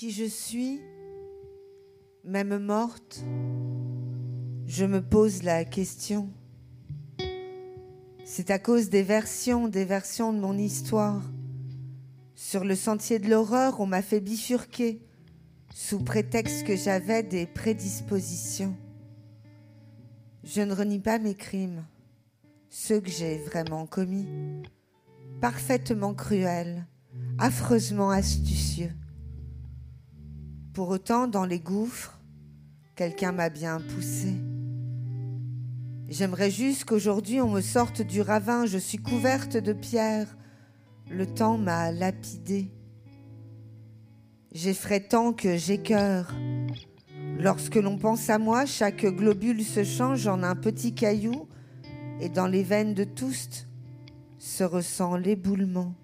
qui je suis, même morte, je me pose la question. C'est à cause des versions, des versions de mon histoire. Sur le sentier de l'horreur, on m'a fait bifurquer sous prétexte que j'avais des prédispositions. Je ne renie pas mes crimes, ceux que j'ai vraiment commis, parfaitement cruels, affreusement astucieux. Pour autant, dans les gouffres, quelqu'un m'a bien poussé. J'aimerais juste qu'aujourd'hui on me sorte du ravin, je suis couverte de pierres, le temps m'a lapidée. J'effraie tant que j'écœure. Lorsque l'on pense à moi, chaque globule se change en un petit caillou, et dans les veines de tous se ressent l'éboulement.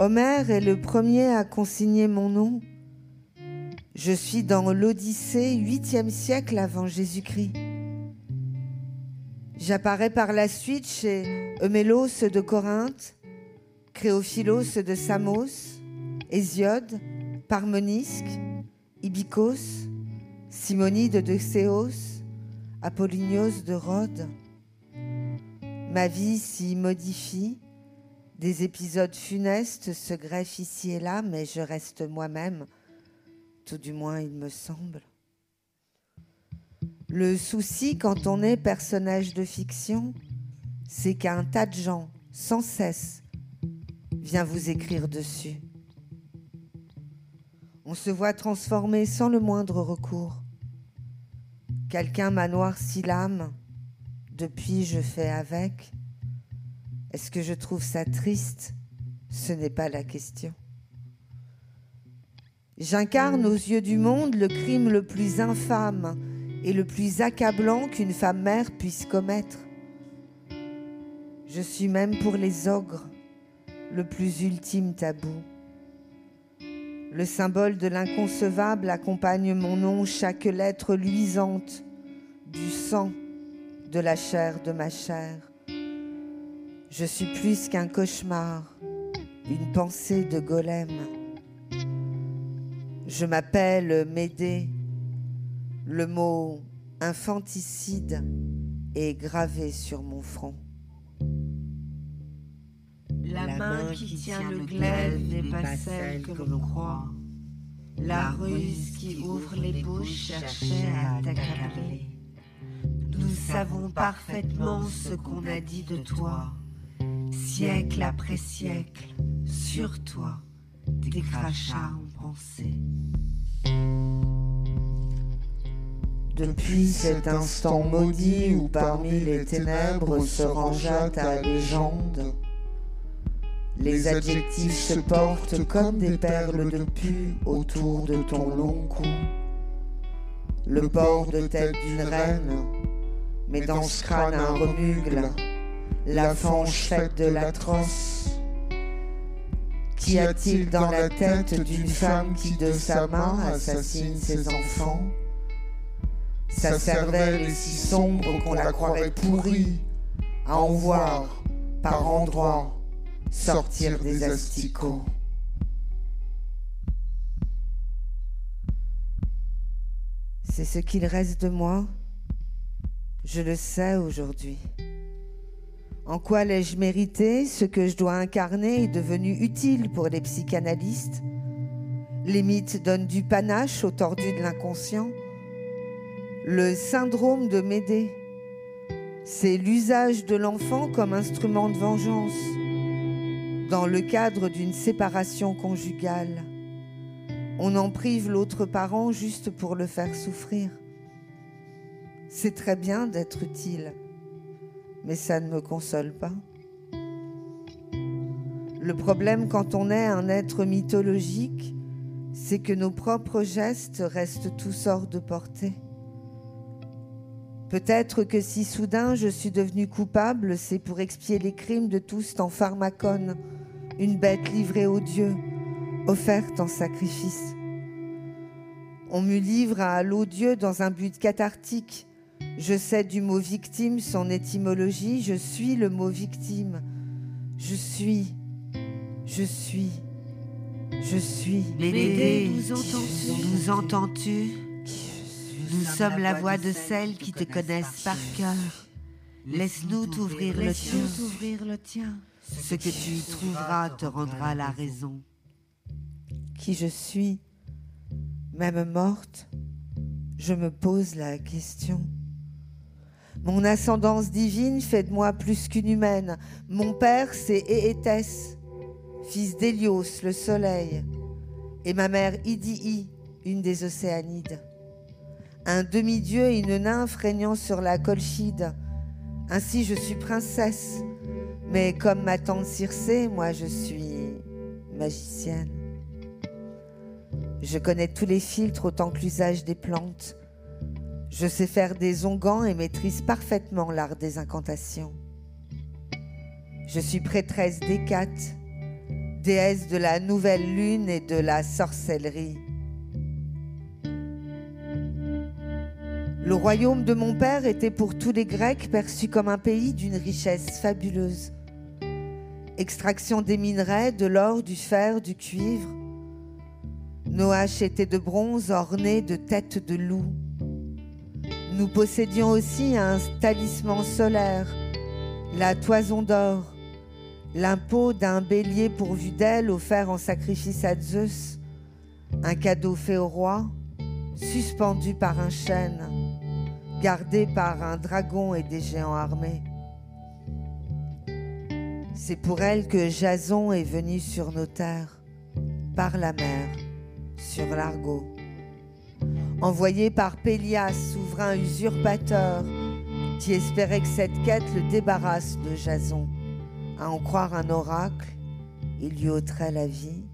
Homère est le premier à consigner mon nom. Je suis dans l'Odyssée, 8e siècle avant Jésus-Christ. J'apparais par la suite chez Eumélos de Corinthe, Créophilos de Samos, Hésiode, Parmenisque, Ibicos, Simonide de Céos, Apollinios de Rhodes. Ma vie s'y modifie, des épisodes funestes se greffent ici et là, mais je reste moi-même, tout du moins il me semble. Le souci quand on est personnage de fiction, c'est qu'un tas de gens, sans cesse, vient vous écrire dessus. On se voit transformé sans le moindre recours. Quelqu'un m'a noirci l'âme, depuis je fais avec. Est-ce que je trouve ça triste? Ce n'est pas la question. J'incarne aux yeux du monde le crime le plus infâme et le plus accablant qu'une femme mère puisse commettre. Je suis même pour les ogres le plus ultime tabou. Le symbole de l'inconcevable accompagne mon nom, chaque lettre luisante du sang de la chair de ma chair. Je suis plus qu'un cauchemar, une pensée de golem. Je m'appelle Médée. Le mot infanticide est gravé sur mon front. La main qui tient le glaive n'est pas celle que l'on croit. La ruse qui ouvre les bouches cherchait à t'accabler. Nous savons parfaitement ce qu'on a dit de toi, siècle après siècle, sur toi, des crachats ont pensé. Depuis cet instant maudit où parmi les ténèbres se rangea ta légende, les adjectifs se portent comme des perles de pu autour de ton long cou. Le port de tête d'une reine, mais dans ce crâne un remugle, la fange faite de l'atroce. Qu'y a-t-il dans la tête d'une femme qui de sa main assassine ses enfants? Sa cervelle est si sombre qu'on la croirait pourrie, à en voir par endroits sortir des asticots. C'est ce qu'il reste de moi? Je le sais aujourd'hui. En quoi l'ai-je mérité? Ce que je dois incarner est devenu utile pour les psychanalystes. Les mythes donnent du panache au tordu de l'inconscient. Le syndrome de Médée, c'est l'usage de l'enfant comme instrument de vengeance dans le cadre d'une séparation conjugale. On en prive l'autre parent juste pour le faire souffrir. C'est très bien d'être utile, mais ça ne me console pas. Le problème quand on est un être mythologique, c'est que nos propres gestes restent tous hors de portée. Peut-être que si soudain je suis devenue coupable, c'est pour expier les crimes de tous en pharmacone, une bête livrée aux dieux, offerte en sacrifice. On me livre à l'odieux dans un but cathartique. Je sais du mot victime son étymologie, je suis le mot victime. Je suis, je suis, je suis. Médée, nous entends-tu Nous sommes la voix de celles qui te connaissent par cœur. Laisse-nous t'ouvrir le tien. Ce que tu y trouveras te rendra la raison. Qui je suis, même morte, je me pose la question. Mon ascendance divine fait de moi plus qu'une humaine. Mon père, c'est Éétès, fils d'Hélios, le soleil, et ma mère Idii, une des Océanides. Un demi-dieu et une nymphe régnant sur la Colchide. Ainsi, je suis princesse. Mais comme ma tante Circé, moi, je suis magicienne. Je connais tous les filtres autant que l'usage des plantes. Je sais faire des onguents et maîtrise parfaitement l'art des incantations. Je suis prêtresse d'Hécate, déesse de la nouvelle lune et de la sorcellerie. Le royaume de mon père était pour tous les Grecs perçu comme un pays d'une richesse fabuleuse. Extraction des minerais, de l'or, du fer, du cuivre. Nos haches étaient de bronze ornées de têtes de loup. Nous possédions aussi un talisman solaire, la toison d'or, l'impôt d'un bélier pourvu d'ailes offert en sacrifice à Zeus, un cadeau fait au roi, suspendu par un chêne, gardé par un dragon et des géants armés. C'est pour elle que Jason est venu sur nos terres, par la mer, sur l'Argot envoyé par Pélias, souverain usurpateur, qui espérait que cette quête le débarrasse de Jason. À en croire un oracle, il lui ôterait la vie.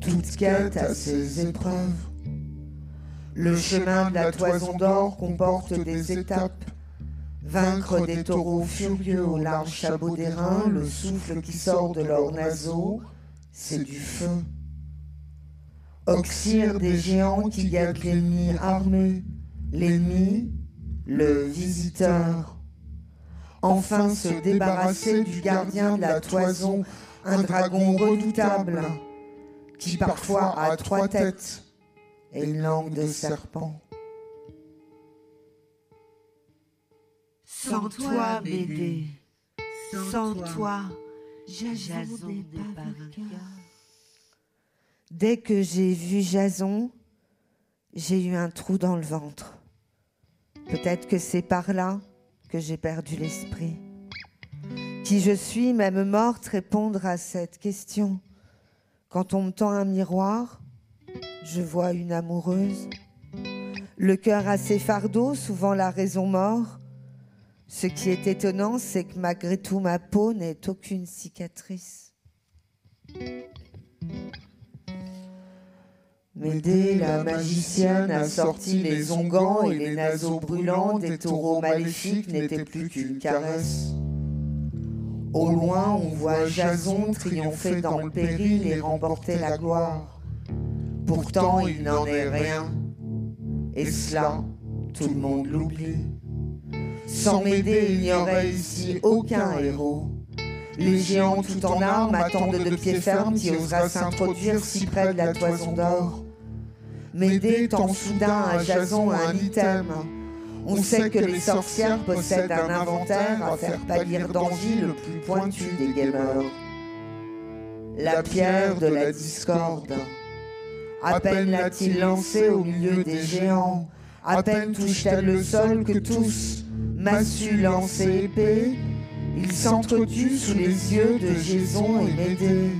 Toute quête a ses épreuves. Le chemin de la toison d'or comporte des étapes Vaincre des taureaux furieux au large chapeau des reins, le souffle qui sort de leurs naseaux, c'est du feu. Oxyre des géants qui guettent l'ennemi armé, l'ennemi, le visiteur. Enfin se débarrasser du gardien de la toison, un dragon redoutable, qui parfois a trois têtes et une langue de serpent. Sans toi, bébé, sans toi, Jason n'est pas Dès que j'ai vu Jason, j'ai eu un trou dans le ventre. Peut-être que c'est par là que j'ai perdu l'esprit. Qui je suis, même morte, répondre à cette question. Quand on me tend un miroir, je vois une amoureuse. Le cœur assez fardeau, souvent la raison mort. Ce qui est étonnant, c'est que malgré tout, ma peau n'est aucune cicatrice. Médée, la magicienne, a sorti les onguents et les naseaux brûlants des taureaux maléfiques n'étaient plus qu'une caresse. Au loin, on voit Jason triompher dans le péril et remporter la gloire. Pourtant, il n'en est rien. Et cela, tout le monde l'oublie. Sans m'aider, il n'y aurait ici aucun héros. Les géants tout en armes attendent de pied ferme qui osera s'introduire si près de la toison d'or. M'aider tend soudain à Jason un item. On sait que les sorcières possèdent un inventaire à faire pâlir d'envie le plus pointu des gamers. La pierre de la discorde. À peine l'a-t-il lancée au milieu des géants, à peine touche-t-elle le sol que tous, massue lancée épée, il s'entretue sous les yeux de Jason et Médée.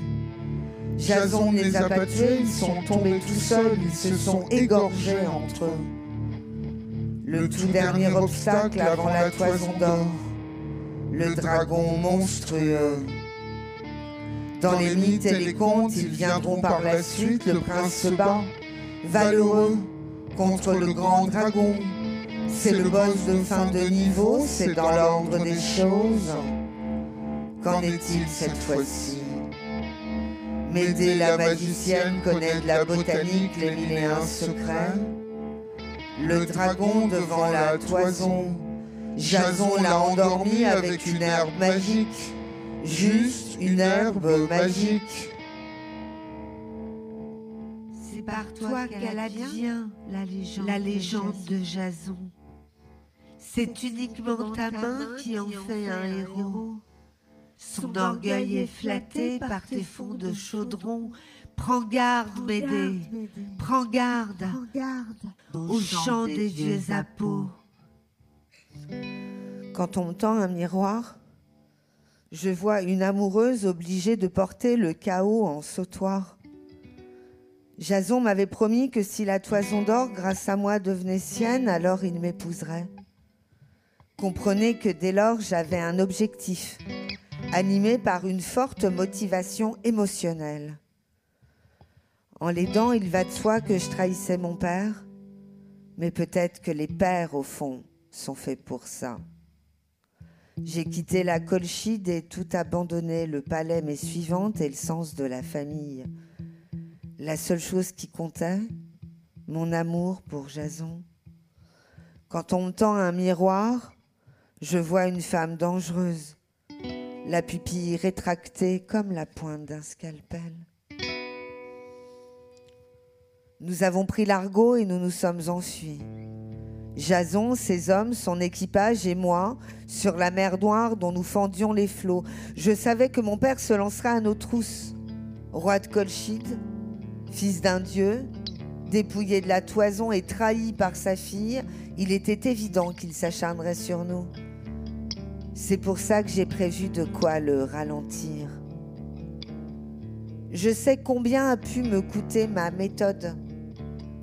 Jason les a pas tués, ils sont tombés tout seuls, ils se sont égorgés entre eux. Le tout dernier obstacle avant la toison d'or, le dragon monstrueux. Dans les mythes et les contes, ils viendront par la suite, le prince se bat, valeureux, contre le grand dragon, c'est le boss de fin de niveau, c'est dans l'ordre des choses. Qu'en est-il cette fois-ci? Médée la magicienne connaît de la botanique les mille et un secrets. le dragon devant la toison. Jason l'a endormi avec une herbe magique, juste une herbe magique. C'est par toi qu'elle advient la légende, la légende de Jason. C'est uniquement ta main qui en fait un héros. Son orgueil est flatté par tes fonds de chaudron. Prends garde, Médée, prends garde au chant des vieux apôts. Quand on me tend un miroir, je vois une amoureuse obligée de porter le chaos en sautoir. Jason m'avait promis que si la toison d'or, grâce à moi, devenait sienne, alors il m'épouserait. Comprenez que dès lors, j'avais un objectif, animé par une forte motivation émotionnelle. En l'aidant, il va de soi que je trahissais mon père, mais peut-être que les pères, au fond, sont faits pour ça. J'ai quitté la colchide et tout abandonné, le palais, mes suivantes et le sens de la famille. La seule chose qui comptait, mon amour pour Jason. Quand on me tend un miroir, je vois une femme dangereuse, la pupille rétractée comme la pointe d'un scalpel. Nous avons pris l'argot et nous nous sommes enfuis. Jason, ses hommes, son équipage et moi, sur la mer Noire dont nous fendions les flots. Je savais que mon père se lancerait à nos trousses. Roi de Colchide, fils d'un dieu, dépouillé de la toison et trahi par sa fille, il était évident qu'il s'acharnerait sur nous. C'est pour ça que j'ai prévu de quoi le ralentir. Je sais combien a pu me coûter ma méthode.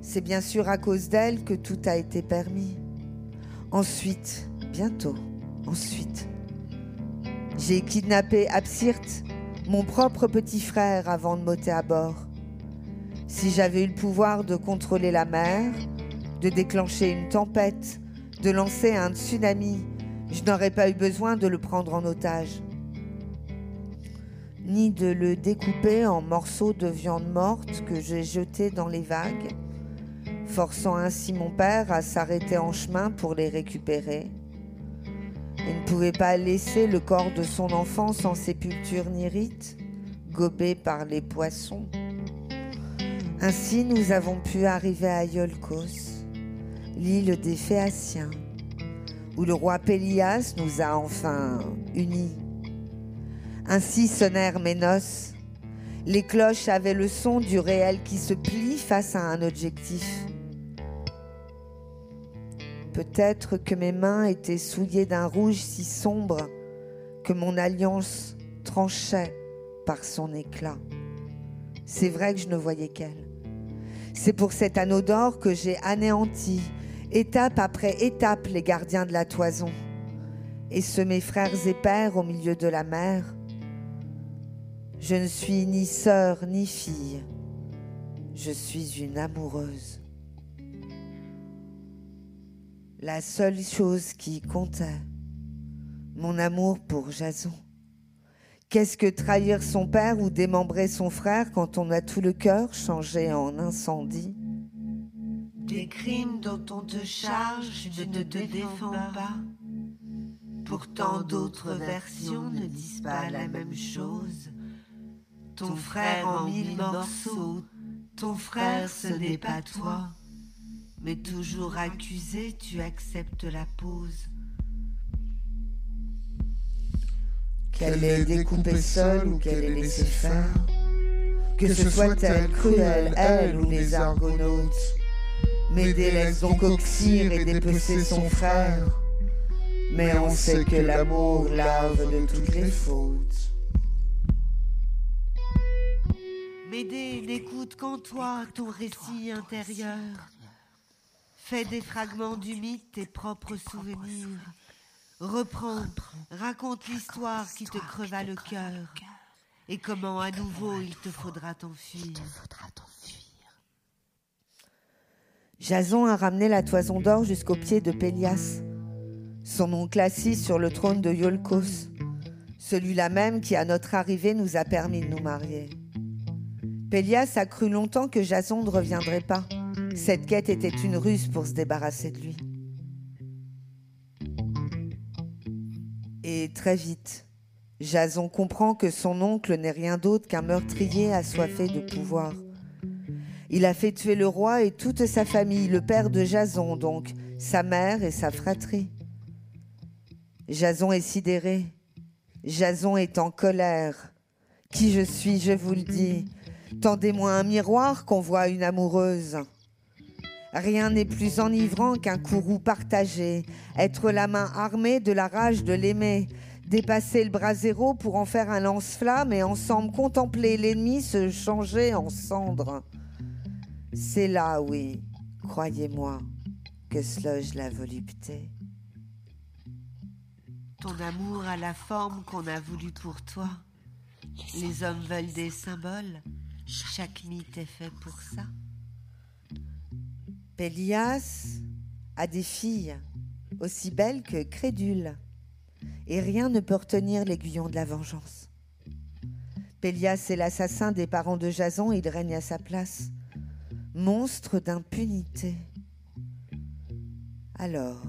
C'est bien sûr à cause d'elle que tout a été permis. Ensuite, bientôt, ensuite, j'ai kidnappé Absirte, mon propre petit frère, avant de m'ôter à bord. Si j'avais eu le pouvoir de contrôler la mer, de déclencher une tempête, de lancer un tsunami, je n'aurais pas eu besoin de le prendre en otage, ni de le découper en morceaux de viande morte que j'ai jetés dans les vagues forçant ainsi mon père à s'arrêter en chemin pour les récupérer. Il ne pouvait pas laisser le corps de son enfant sans sépulture ni rite, gobé par les poissons. Ainsi, nous avons pu arriver à Iolkos, l'île des Phéaciens, où le roi Pélias nous a enfin unis. Ainsi sonnèrent mes noces. Les cloches avaient le son du réel qui se plie face à un objectif. Peut-être que mes mains étaient souillées d'un rouge si sombre que mon alliance tranchait par son éclat. C'est vrai que je ne voyais qu'elle. C'est pour cet anneau d'or que j'ai anéanti, étape après étape, les gardiens de la toison, et ce frères et pères au milieu de la mer. Je ne suis ni sœur ni fille, je suis une amoureuse la seule chose qui comptait, mon amour pour Jason. Qu'est-ce que trahir son père ou démembrer son frère quand on a tout le cœur changé en incendie? Des crimes dont on te charge, tu ne te défends pas. Pourtant d'autres versions ne disent pas la même chose. Ton frère en mille morceaux, ton frère ce n'est pas toi. Mais toujours accusé, tu acceptes la pause. Qu'elle ait découpé seule ou qu'elle ait laissé faire. Que ce soit elle cruelle, elle ou les argonautes. Mais délaisse donc oxyre et dépecer son frère. Mais on sait que l'amour lave de toutes les fautes. Médée n'écoute qu'en toi ton récit intérieur. Fais des fragments du mythe tes propres souvenirs. Reprends, raconte l'histoire qui te creva le cœur. Et comment à nouveau il te faudra t'enfuir. Jason a ramené la toison d'or jusqu'au pied de Pélias, son oncle assis sur le trône de Iolkos, celui-là même qui à notre arrivée nous a permis de nous marier. Pélias a cru longtemps que Jason ne reviendrait pas Cette quête était une ruse pour se débarrasser de lui. Et très vite, Jason comprend que son oncle n'est rien d'autre qu'un meurtrier assoiffé de pouvoir. Il a fait tuer le roi et toute sa famille, le père de Jason donc, sa mère et sa fratrie. Jason est sidéré. Jason est en colère. Qui je suis, je vous le dis. Tendez-moi un miroir qu'on voit une amoureuse. Rien n'est plus enivrant qu'un courroux partagé, être la main armée de la rage de l'aimer, dépasser le brasero pour en faire un lance-flamme et ensemble contempler l'ennemi se changer en cendres. C'est là, oui, croyez-moi, que se loge la volupté. Ton amour a la forme qu'on a voulu pour toi. Les hommes veulent des symboles. Chaque mythe est fait pour ça. Pélias a des filles aussi belles que crédules, et rien ne peut retenir l'aiguillon de la vengeance. Pélias est l'assassin des parents de Jason et il règne à sa place. Monstre d'impunité. Alors,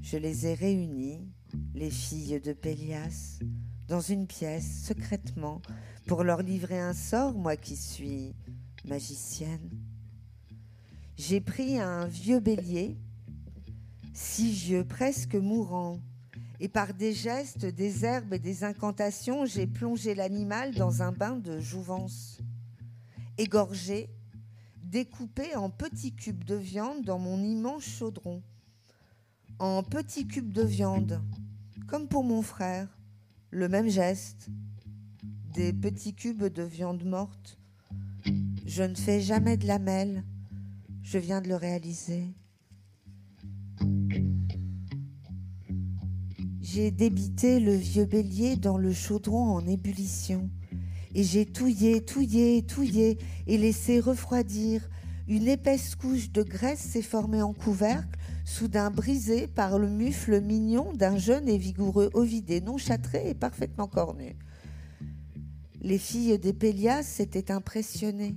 je les ai réunies, les filles de Pélias, dans une pièce secrètement pour leur livrer un sort, moi qui suis magicienne. J'ai pris un vieux bélier, si vieux, presque mourant, et par des gestes, des herbes et des incantations, j'ai plongé l'animal dans un bain de jouvence. Égorgé, découpé en petits cubes de viande dans mon immense chaudron. En petits cubes de viande, comme pour mon frère, le même geste, des petits cubes de viande morte. Je ne fais jamais de lamelles je viens de le réaliser. J'ai débité le vieux bélier dans le chaudron en ébullition. Et j'ai touillé, touillé, touillé et laissé refroidir. Une épaisse couche de graisse s'est formée en couvercle, soudain brisée par le mufle mignon d'un jeune et vigoureux ovidé, non châtré et parfaitement cornu. Les filles des Pélias s'étaient impressionnées.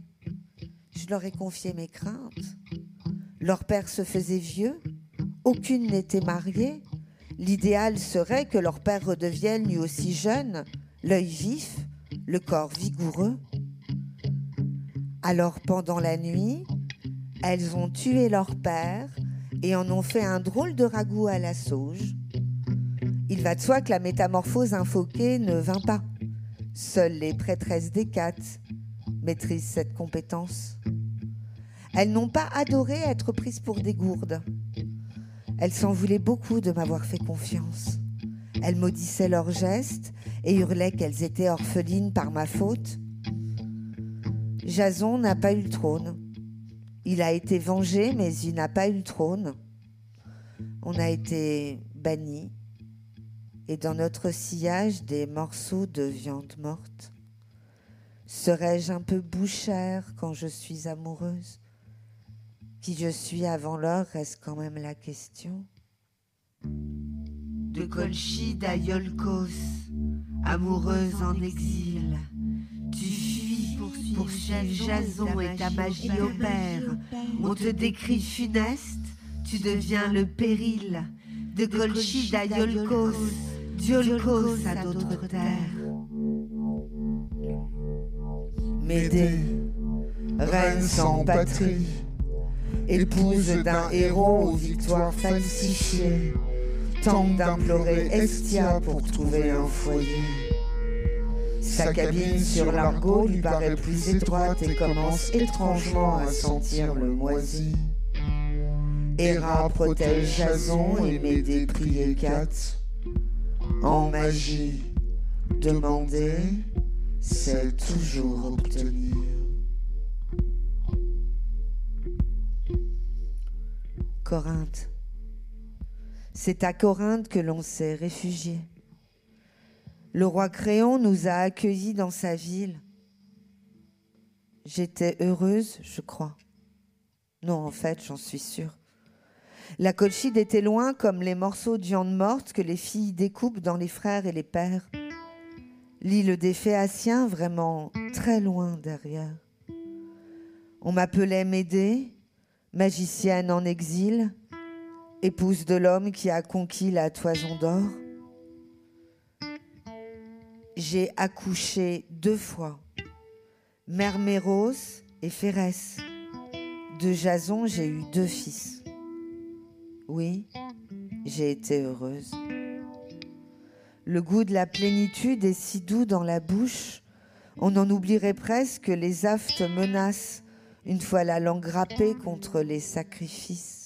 Je leur ai confié mes craintes. Leur père se faisait vieux, aucune n'était mariée. L'idéal serait que leur père redevienne lui aussi jeune, l'œil vif, le corps vigoureux. Alors pendant la nuit, elles ont tué leur père et en ont fait un drôle de ragoût à la sauge. Il va de soi que la métamorphose infoquée ne vint pas. Seules les prêtresses d'Hécate maîtrisent cette compétence. Elles n'ont pas adoré être prises pour des gourdes. Elles s'en voulaient beaucoup de m'avoir fait confiance. Elles maudissaient leurs gestes et hurlaient qu'elles étaient orphelines par ma faute. Jason n'a pas eu le trône. Il a été vengé, mais il n'a pas eu le trône. On a été bannis et dans notre sillage des morceaux de viande morte. Serais-je un peu bouchère quand je suis amoureuse? Qui je suis avant l'heure reste quand même la question. De Colchi d'Aiolkos, amoureuse en exil, tu fuis pour suivre Jason et ta magie opère. On te décrit funeste, tu deviens le péril. De Colchi d'Aiolkos, Diolkos à d'autres terres. Médée, reine sans patrie épouse d'un héros aux victoires falsifiées, tente d'implorer Estia pour trouver un foyer. Sa cabine sur l'argot lui paraît plus étroite et commence étrangement à sentir le moisi. Héra protège Jason et Médée prie Kat. En magie, demander, c'est toujours obtenir. Corinthe. C'est à Corinthe que l'on s'est réfugié. Le roi Créon nous a accueillis dans sa ville. J'étais heureuse, je crois. Non, en fait, j'en suis sûre. La colchide était loin comme les morceaux de viande morte que les filles découpent dans les frères et les pères. L'île des Phéaciens, vraiment très loin derrière. On m'appelait Médée, magicienne en exil, épouse de l'homme qui a conquis la toison d'or. J'ai accouché deux fois, Merméros et Phérès. De Jason, j'ai eu deux fils. Oui, j'ai été heureuse. Le goût de la plénitude est si doux dans la bouche, on en oublierait presque que les aftes menacent une fois la langue râpée contre les sacrifices.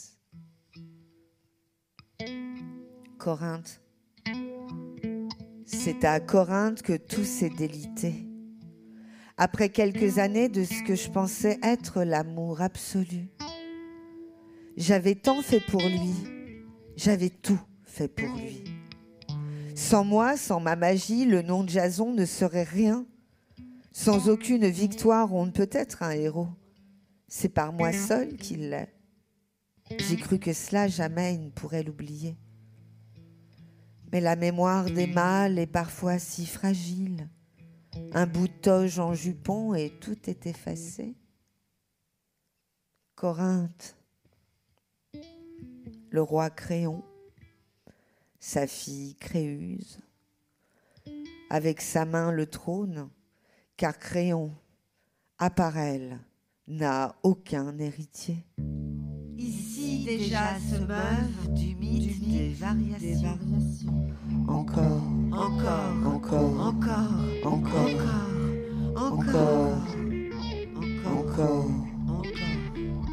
C'est à Corinthe que tout s'est délité. Après quelques années de ce que je pensais être l'amour absolu. J'avais tant fait pour lui, j'avais tout fait pour lui. Sans moi, sans ma magie, le nom de Jason ne serait rien. Sans aucune victoire, on ne peut être un héros. C'est par moi seul qu'il l'est. J'ai cru que cela jamais il ne pourrait l'oublier. Mais la mémoire des mâles est parfois si fragile. Un bout de toge en jupon et tout est effacé. Corinthe, le roi Créon, sa fille Créuse, avec sa main le trône, car Créon, à part elle, n'a aucun héritier. Déjà se meuvent du mythe des variations. Encore, Encore, encore, encore, encore, encore, encore, encore,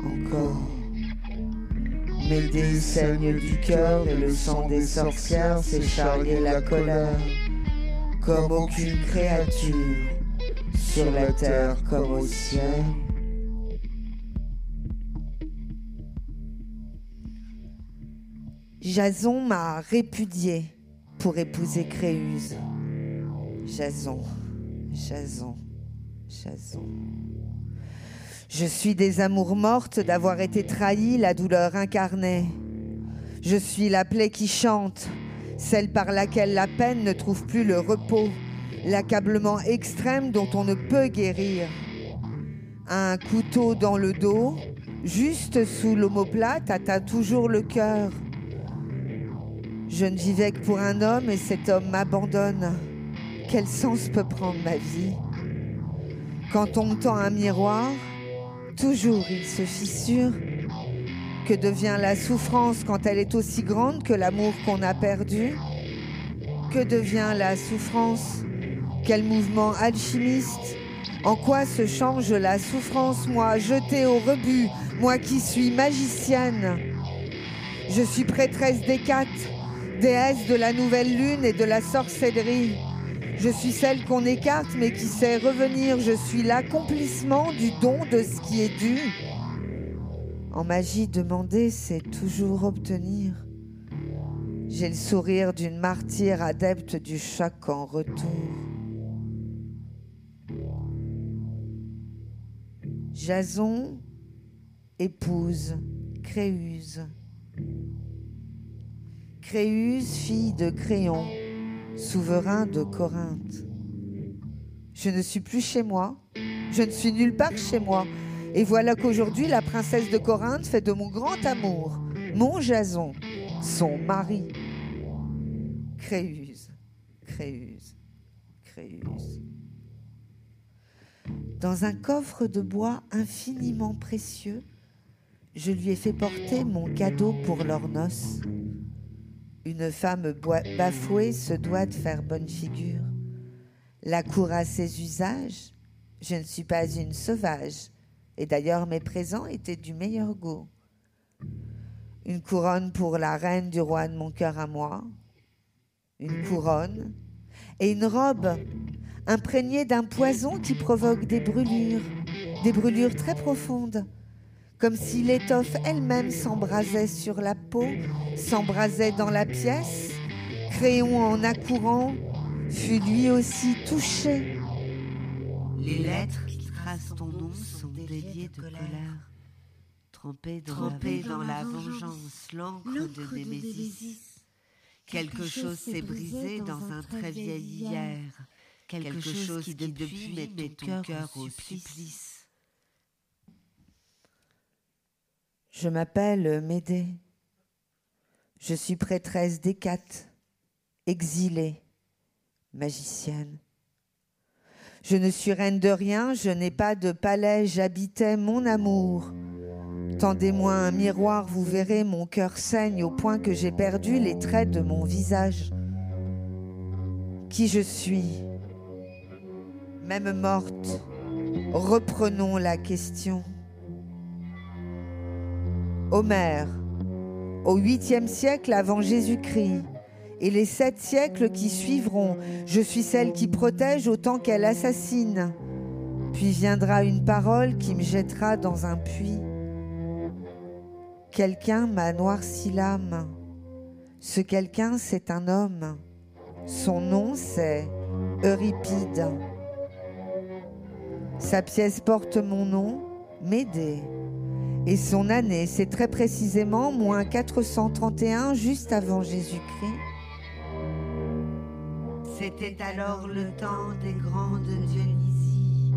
encore. Médée saigne du cœur et le sang des sorcières charrier la colère, comme aucune créature, sur la terre comme au ciel. Jason m'a répudié pour épouser Créuse. Jason, Jason, Jason. Je suis des amours mortes d'avoir été trahi, la douleur incarnée. Je suis la plaie qui chante, celle par laquelle la peine ne trouve plus le repos, l'accablement extrême dont on ne peut guérir. Un couteau dans le dos, juste sous l'omoplate, atteint toujours le cœur. Je ne vivais que pour un homme et cet homme m'abandonne. Quel sens peut prendre ma vie? Quand on me tend un miroir, toujours il se fissure. Que devient la souffrance quand elle est aussi grande que l'amour qu'on a perdu? Que devient la souffrance? Quel mouvement alchimiste? En quoi se change la souffrance, moi, jetée au rebut, moi qui suis magicienne. Je suis prêtresse d'Hécate, déesse de la nouvelle lune et de la sorcellerie. Je suis celle qu'on écarte mais qui sait revenir. Je suis l'accomplissement du don de ce qui est dû. En magie, demander, c'est toujours obtenir. J'ai le sourire d'une martyre adepte du choc en retour. Jason épouse Créuse. Créuse, fille de Créon, souverain de Corinthe. Je ne suis plus chez moi, je ne suis nulle part chez moi. Et voilà qu'aujourd'hui, la princesse de Corinthe fait de mon grand amour, mon Jason, son mari. Créuse, Créuse, Créuse. Dans un coffre de bois infiniment précieux, je lui ai fait porter mon cadeau pour leurs noces. Une femme bafouée se doit de faire bonne figure. La cour a ses usages. Je ne suis pas une sauvage. Et d'ailleurs, mes présents étaient du meilleur goût. Une couronne pour la reine du roi de mon cœur à moi. Une couronne. Et une robe imprégnée d'un poison qui provoque des brûlures. Des brûlures très profondes comme si l'étoffe elle-même s'embrasait sur la peau, s'embrasait dans la pièce. Créon, en accourant, fut lui aussi touché. Les lettres qui tracent ton nom sont déliées de colère. Trempées dans, Trempées la, dans la vengeance, l'encre de Némésis. Quelque chose s'est brisé dans un très vieil hier. Quelque chose qui depuis met ton cœur au supplice. Je m'appelle Médée. Je suis prêtresse d'Hécate, exilée, magicienne. Je ne suis reine de rien, je n'ai pas de palais, j'habitais mon amour. Tendez-moi un miroir, vous verrez, mon cœur saigne au point que j'ai perdu les traits de mon visage. Qui je suis, même morte, reprenons la question. Homère, au 8e siècle avant Jésus-Christ, et les sept siècles qui suivront, je suis celle qui protège autant qu'elle assassine. Puis viendra une parole qui me jettera dans un puits. Quelqu'un m'a noirci l'âme. Ce quelqu'un, c'est un homme. Son nom, c'est Euripide. Sa pièce porte mon nom, Médée. Et son année, c'est très précisément moins 431, juste avant Jésus-Christ. C'était alors le temps des grandes Dionysies,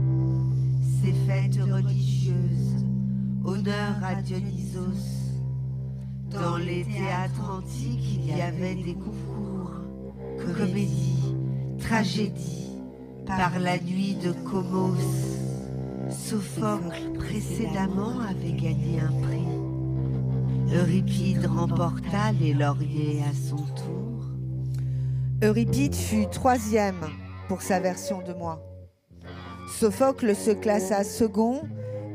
ces fêtes religieuses, honneur à Dionysos. Dans les théâtres antiques, il y avait des concours, comédies, tragédies, par la nuit de Comos. Sophocle précédemment avait gagné un prix. Euripide remporta les lauriers à son tour. Euripide fut troisième pour sa version de moi. Sophocle se classa second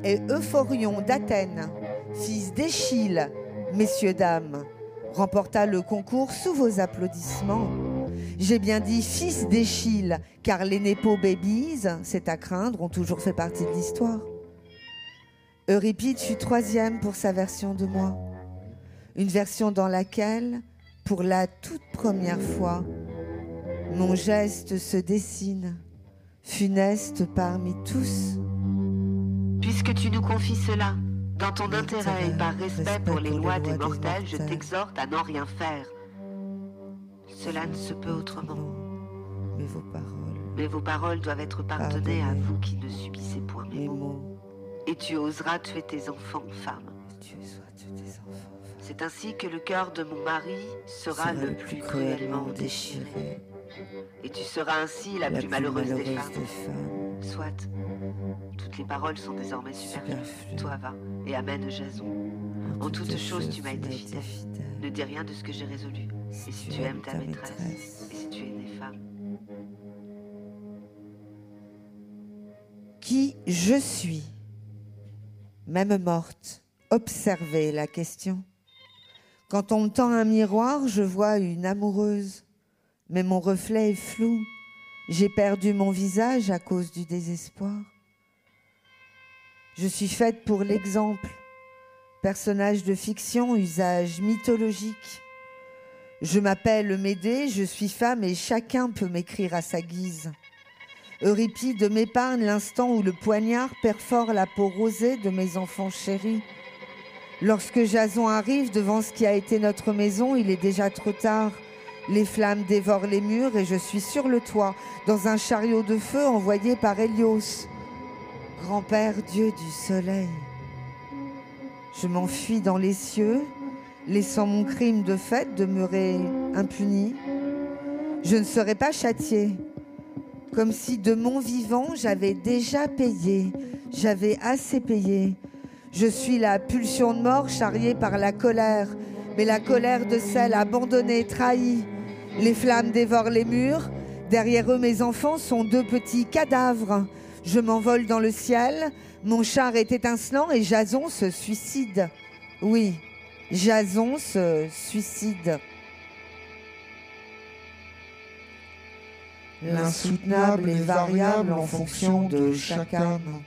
et Euphorion d'Athènes, fils d'Échille, messieurs, dames, remporta le concours sous vos applaudissements. J'ai bien dit fils d'Échille, car les Nepo Babies, c'est à craindre, ont toujours fait partie de l'histoire. Euripide fut troisième pour sa version de moi. Une version dans laquelle, pour la toute première fois, mon geste se dessine, funeste parmi tous. Puisque tu nous confies cela, dans ton intérêt et par respect pour les lois des mortels, je t'exhorte à n'en rien faire. Cela ne se peut autrement. Mais vos paroles, Mais vos paroles doivent être pardonnées à vous qui ne subissez point mes mots. mots, Et tu oseras tuer tes enfants, femme. C'est ainsi que le cœur de mon mari sera, le plus cruellement déchiré. Et tu seras ainsi la, plus malheureuse, des femmes. femmes. Soit. Toutes les paroles sont désormais superflues. Toi va et amène Jason. En toutes choses, tu m'as été fidèle. Ne dis rien de ce que j'ai résolu. Si tu aimes ta maîtresse, et si tu es née femme. Qui je suis, même morte, observez la question. Quand on me tend un miroir, je vois une amoureuse, mais mon reflet est flou. J'ai perdu mon visage à cause du désespoir. Je suis faite pour l'exemple, personnage de fiction, usage mythologique. Je m'appelle Médée, je suis femme et chacun peut m'écrire à sa guise. Euripide m'épargne l'instant où le poignard perfore la peau rosée de mes enfants chéris. Lorsque Jason arrive devant ce qui a été notre maison, il est déjà trop tard. Les flammes dévorent les murs et je suis sur le toit, dans un chariot de feu envoyé par Hélios, grand-père Dieu du soleil. Je m'enfuis dans les cieux, laissant mon crime de fait demeurer impuni. Je ne serai pas châtiée, comme si de mon vivant j'avais déjà payé, j'avais assez payé. Je suis la pulsion de mort charriée par la colère, mais la colère de celle abandonnée, trahie. Les flammes dévorent les murs. Derrière eux, mes enfants sont deux petits cadavres. Je m'envole dans le ciel. Mon char est étincelant et Jason se suicide. Oui, Jason se suicide. L'insoutenable est variable en fonction de chaque âme.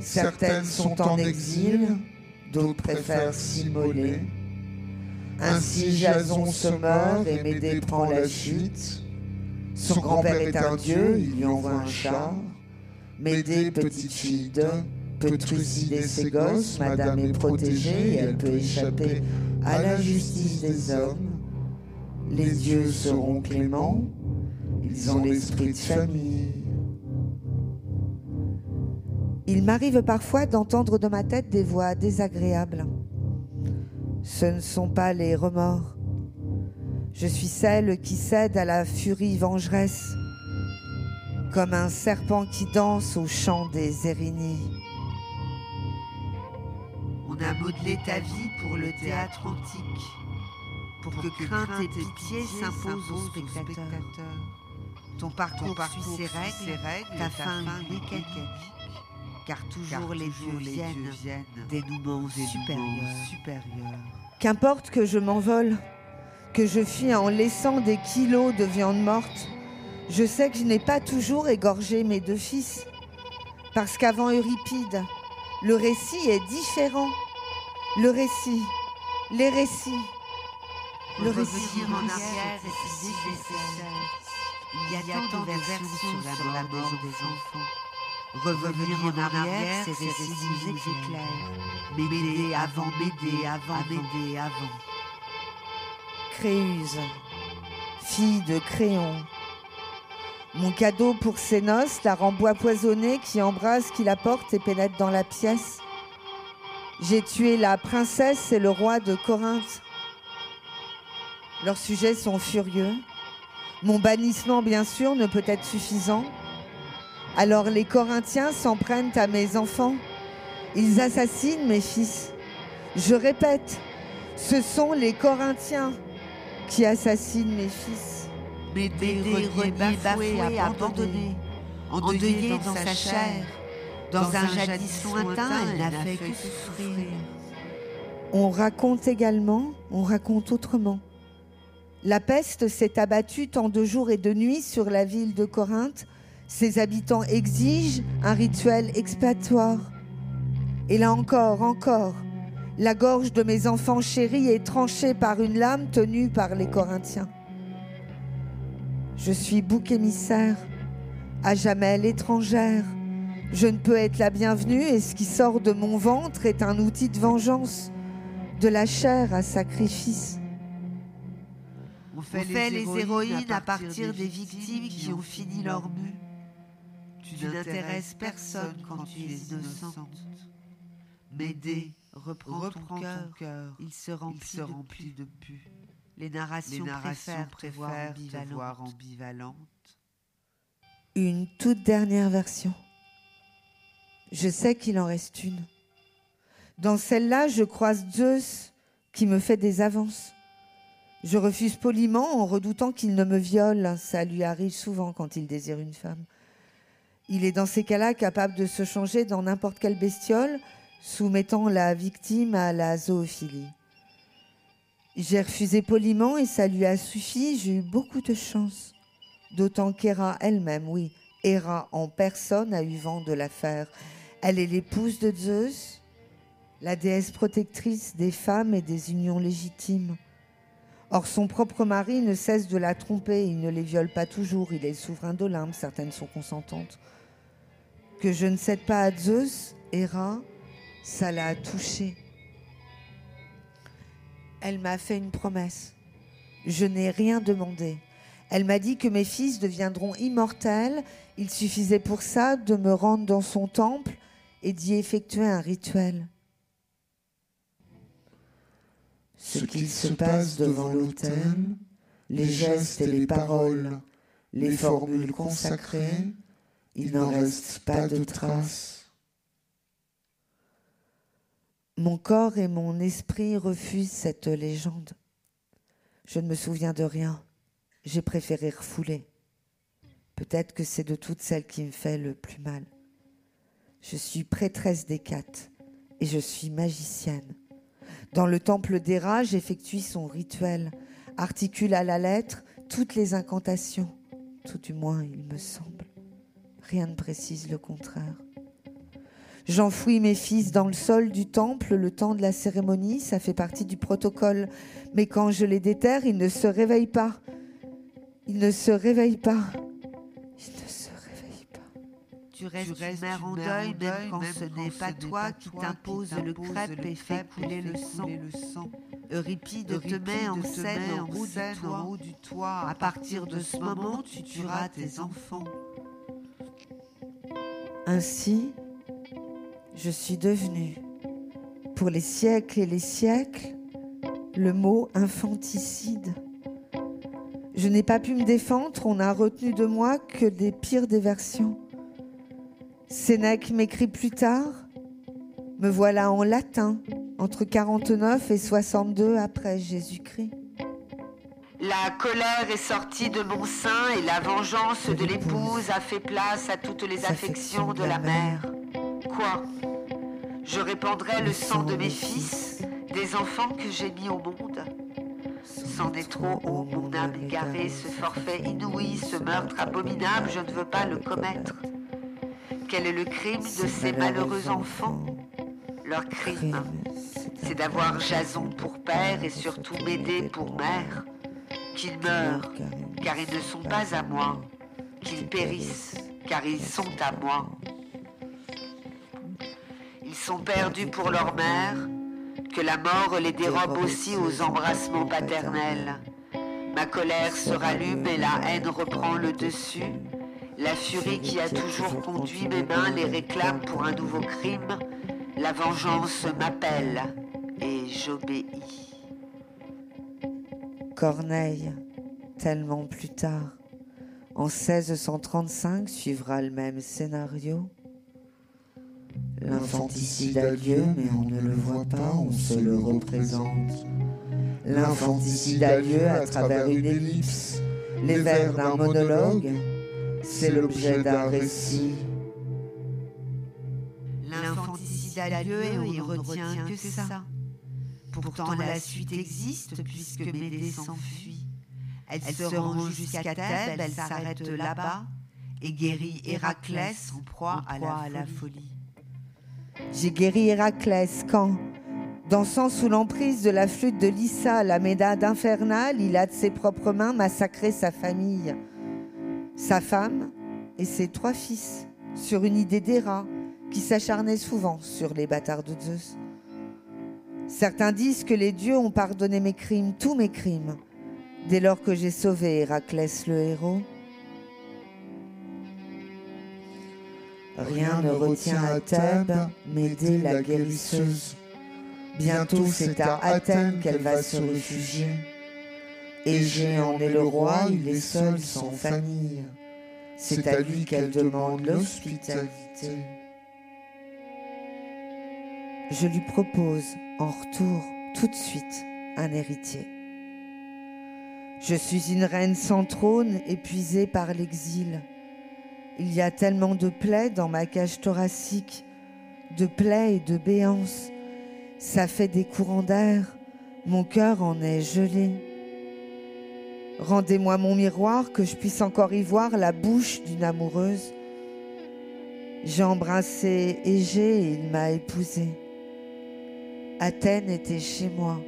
Certaines sont en exil, d'autres préfèrent s'immoler. Ainsi Jason se meurt et Médée prend la fuite. Son grand-père est un dieu, il lui envoie un char. Médée, petite fille peut trucider ses gosses, madame est protégée et elle peut échapper à la justice des hommes. Les dieux seront cléments, ils ont l'esprit de famille. Il m'arrive parfois d'entendre dans ma tête des voix désagréables. Ce ne sont pas les remords. Je suis celle qui cède à la furie vengeresse, comme un serpent qui danse au chant des Érinies. On a modelé ta vie pour le théâtre antique, pour, que, crainte et pitié s'imposent aux spectateurs. Ton parcours, suit ses règles, ta fin mécanique, car toujours les vieux viennent, des dénouements supérieurs. Qu'importe que je m'envole, que je fuis en laissant des kilos de viande morte, je sais que je n'ai pas toujours égorgé mes deux fils. Parce qu'avant Euripide, le récit est différent. Le récit, les récits. Le récit en arrière est nécessaire. Il y a tant de versions sur la mort des enfants. Revenir en arrière, ces récits nous éclairent. M'aider avant, m'aider avant, m'aider avant. Créuse, fille de Créon. Mon cadeau pour ses noces, la ramboie poisonnée qui embrasse, qui la porte et pénètre dans la pièce. J'ai tué la princesse et le roi de Corinthe. Leurs sujets sont furieux. Mon bannissement, bien sûr, ne peut être suffisant. Alors les Corinthiens s'en prennent à mes enfants. Ils assassinent mes fils. Je répète, ce sont les Corinthiens qui assassine mes fils. Bafoué, abandonné, endeuillé dans sa chair, dans un jadis lointain, elle n'a fait que souffrir. On raconte également, on raconte autrement. La peste s'est abattue tant de jours et de nuits sur la ville de Corinthe. Ses habitants exigent un rituel expiatoire. Et là encore, encore, la gorge de mes enfants chéris est tranchée par une lame tenue par les Corinthiens. Je suis bouc émissaire, à jamais l'étrangère. Je ne peux être la bienvenue et ce qui sort de mon ventre est un outil de vengeance, de la chair à sacrifice. On fait, les, héroïnes à partir des victimes qui ont fini leur mue. Tu n'intéresses personne quand tu es innocente. M'aider reprends, ton cœur, il se remplit, de, pu. Les narrations, préfèrent, préfèrent te voir ambivalente. Une toute dernière version. Je sais qu'il en reste une. Dans celle-là, je croise Zeus qui me fait des avances. Je refuse poliment en redoutant qu'il ne me viole. Ça lui arrive souvent quand il désire une femme. Il est dans ces cas-là capable de se changer dans n'importe quelle bestiole soumettant la victime à la zoophilie. J'ai refusé poliment et ça lui a suffi, j'ai eu beaucoup de chance. D'autant qu'Héra elle-même, oui, Héra en personne a eu vent de l'affaire. Elle est l'épouse de Zeus, la déesse protectrice des femmes et des unions légitimes. Or, son propre mari ne cesse de la tromper, il ne les viole pas toujours, il est souverain d'Olympe, certaines sont consentantes. Que je ne cède pas à Zeus, Héra, ça l'a touchée. Elle m'a fait une promesse. Je n'ai rien demandé. Elle m'a dit que mes fils deviendront immortels. Il suffisait pour ça de me rendre dans son temple et d'y effectuer un rituel. Ce qu'il se passe devant l'autel, les gestes et les paroles, les formules consacrées, il n'en reste pas de traces. Mon corps et mon esprit refusent cette légende. Je ne me souviens de rien. J'ai préféré refouler. Peut-être que c'est de toutes celles qui me fait le plus mal. Je suis prêtresse d'Hécate et je suis magicienne. Dans le temple d'Héra, j'effectue son rituel, articule à la lettre toutes les incantations, tout du moins il me semble. Rien ne précise le contraire. J'enfouis mes fils dans le sol du temple le temps de la cérémonie, ça fait partie du protocole. Mais quand je les déterre, ils ne se réveillent pas. Ils ne se réveillent pas. Tu restes, mère en deuil, même quand ce n'est pas toi qui t'impose le crêpe et fait couler le sang. Euripide te met en scène en haut du toit. À partir de ce moment, tu tueras tes enfants. Ainsi, je suis devenue, pour les siècles et les siècles, le mot infanticide. Je n'ai pas pu me défendre, on n'a retenu de moi que des pires des versions. Sénèque m'écrit plus tard, me voilà en latin, entre 49 et 62 après Jésus-Christ. La colère est sortie de mon sein et la vengeance de l'épouse a fait place à toutes les affections de la mère. Quoi? Je répandrai le sang de mes fils, des enfants que j'ai mis au monde C'en est trop haut, mon âme égarée, ce forfait inouï, ce meurtre abominable, je ne veux pas le commettre. Quel est le crime de ces malheureux enfants. Leur crime, c'est d'avoir Jason pour père et surtout m'aider pour mère. qu'ils meurent, car ils ne sont pas à moi, qu'ils périssent, car ils sont à moi. Ils sont perdus pour leur mère, que la mort les dérobe aussi aux embrassements paternels. Ma colère se rallume et la haine reprend le dessus. La furie qui a toujours conduit mes mains les réclame pour un nouveau crime. La vengeance m'appelle et j'obéis. Corneille, tellement plus tard. En 1635 suivra le même scénario. L'infanticide a lieu, mais on ne le voit pas, on se le représente. L'infanticide a lieu à travers une ellipse, les vers d'un monologue, c'est l'objet d'un récit. L'infanticide a lieu et on ne retient que ça. Pourtant la suite existe puisque Médée s'enfuit. Elle, se rend jusqu'à Thèbes, elle s'arrête là-bas et guérit Héraclès en proie à la, folie. J'ai guéri Héraclès quand, dansant sous l'emprise de la flûte de Lyssa, la médade infernale, il a de ses propres mains massacré sa famille, sa femme et ses trois fils, sur une idée d'Héra qui s'acharnait souvent sur les bâtards de Zeus. Certains disent que les dieux ont pardonné mes crimes, tous mes crimes, dès lors que j'ai sauvé Héraclès le héros. Rien ne retient à Thèbes Médée la guérisseuse. Bientôt c'est à Athènes qu'elle va se réfugier. Égée en est le roi, il est seul sans famille. C'est à lui qu'elle demande l'hospitalité. Je lui propose en retour tout de suite un héritier. Je suis une reine sans trône, épuisée par l'exil. Il y a tellement de plaies dans ma cage thoracique, de plaies et de béances. Ça fait des courants d'air, mon cœur en est gelé. Rendez-moi mon miroir, que je puisse encore y voir la bouche d'une amoureuse. J'ai embrassé Égée et il m'a épousée. Athènes était chez moi,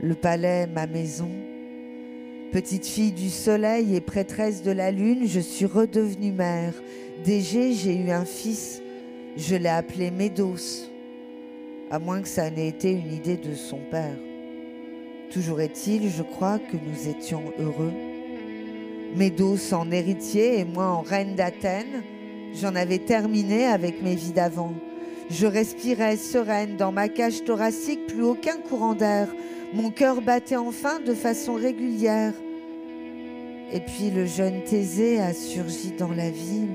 le palais ma maison. Petite fille du soleil et prêtresse de la lune, je suis redevenue mère. D'Égée, j'ai eu un fils, je l'ai appelé Médos, à moins que ça n'ait été une idée de son père. Toujours est-il, je crois que nous étions heureux. Médos en héritier et moi en reine d'Athènes, j'en avais terminé avec mes vies d'avant. Je respirais sereine dans ma cage thoracique, plus aucun courant d'air. Mon cœur battait enfin de façon régulière. Et puis le jeune Thésée a surgi dans la ville.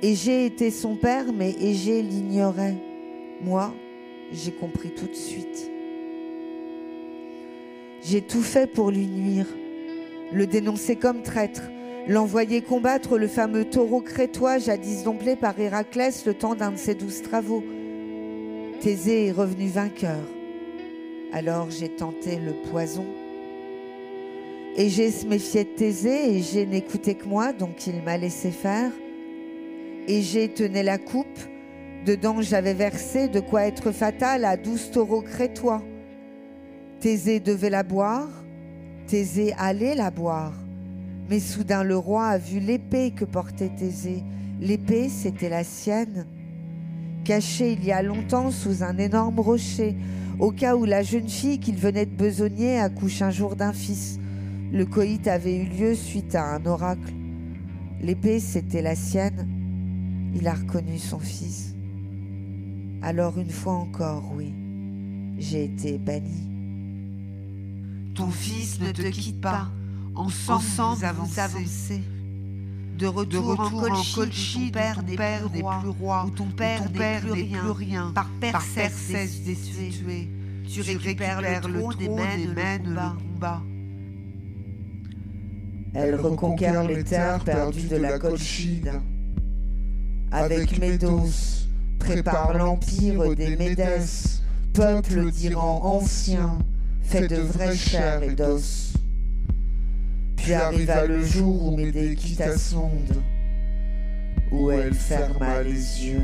Égée était son père, mais Égée l'ignorait. Moi, j'ai compris tout de suite. J'ai tout fait pour lui nuire, le dénoncer comme traître, l'envoyer combattre le fameux taureau crétois jadis dompté par Héraclès le temps d'un de ses douze travaux. Thésée est revenu vainqueur. Alors j'ai tenté le poison. Et j'ai se méfié de Thésée, et j'ai n'écouté que moi, donc il m'a laissé faire. Et j'ai tenu la coupe, dedans j'avais versé de quoi être fatal à douze taureaux crétois. Thésée devait la boire, Thésée allait la boire. Mais soudain le roi a vu l'épée que portait Thésée. L'épée, c'était la sienne, cachée il y a longtemps sous un énorme rocher, au cas où la jeune fille qu'il venait de besogner accouche un jour d'un fils. Le coït avait eu lieu suite à un oracle. L'épée, c'était la sienne. Il a reconnu son fils. Alors une fois encore, oui, j'ai été banni. Ton fils ne te quitte pas. Ensemble, Ensemble vous avancez. De retour, de retour en père n'est plus roi, ou ton père n'est plus, plus, rien. Par Persès détué, tu récupères le trône et mènes le combat. Elle reconquiert les terres perdues de la Colchide. Avec Médos, prépare l'empire des Médès, peuple d'Iran ancien, fait de vraie chair et d'os. Puis arriva le jour où Médée quitta sonde, où elle ferma les yeux.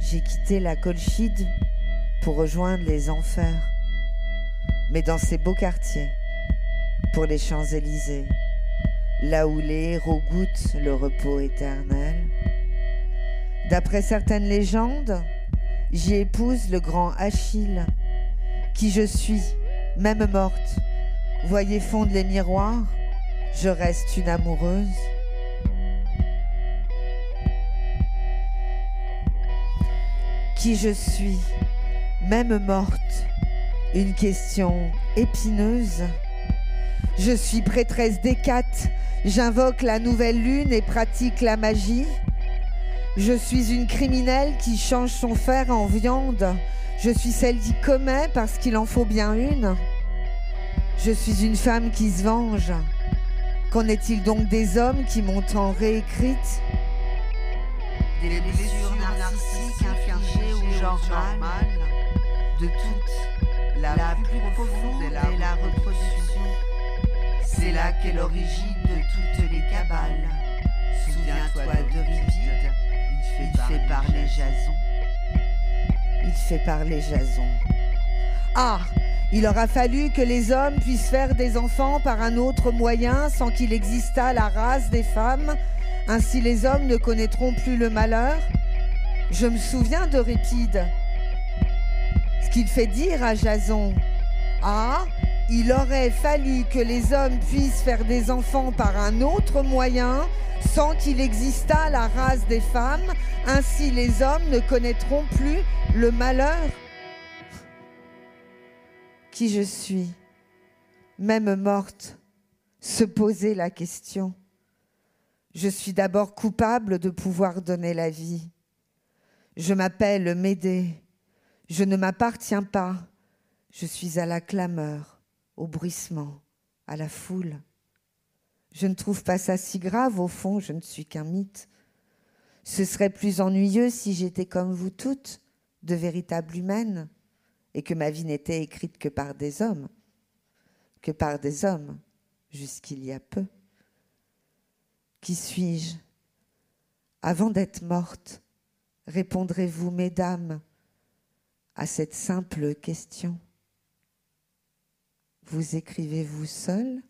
J'ai quitté la Colchide pour rejoindre les enfers, mais dans ces beaux quartiers, pour les Champs-Élysées, là où les héros goûtent le repos éternel. D'après certaines légendes, j'y épouse le grand Achille, qui je suis, même morte. Voyez fondre les miroirs, je reste une amoureuse. Qui je suis, même morte, une question épineuse. Je suis prêtresse d'Hécate, j'invoque la nouvelle lune et pratique la magie. Je suis une criminelle qui change son fer en viande. Je suis celle qui commet parce qu'il en faut bien une. Je suis une femme qui se venge. Qu'en est-il donc des hommes qui m'ont tant réécrite? Des blessures narcissiques infligées au genre mal, de toutes, la, plus profonde est la reproduction. C'est là qu'est l'origine de toutes les cabales. Souviens-toi d'Euripide, il fait parler Jason. Il fait parler Jason. Ah il aura fallu que les hommes puissent faire des enfants par un autre moyen sans qu'il existât la race des femmes. Ainsi les hommes ne connaîtront plus le malheur. Je me souviens d'Euripide. Ce qu'il fait dire à Jason. Ah, il aurait fallu que les hommes puissent faire des enfants par un autre moyen sans qu'il existât la race des femmes. Ainsi les hommes ne connaîtront plus le malheur qui je suis, même morte, se poser la question. Je suis d'abord coupable de pouvoir donner la vie. Je m'appelle Médée. Je ne m'appartiens pas. Je suis à la clameur, au bruissement, à la foule. Je ne trouve pas ça si grave, au fond, je ne suis qu'un mythe. Ce serait plus ennuyeux si j'étais comme vous toutes, de véritables humaines et que ma vie n'était écrite que par des hommes, que par des hommes, jusqu'il y a peu. Qui suis-je? Avant d'être morte, répondrez-vous, mesdames, à cette simple question Vous écrivez-vous seule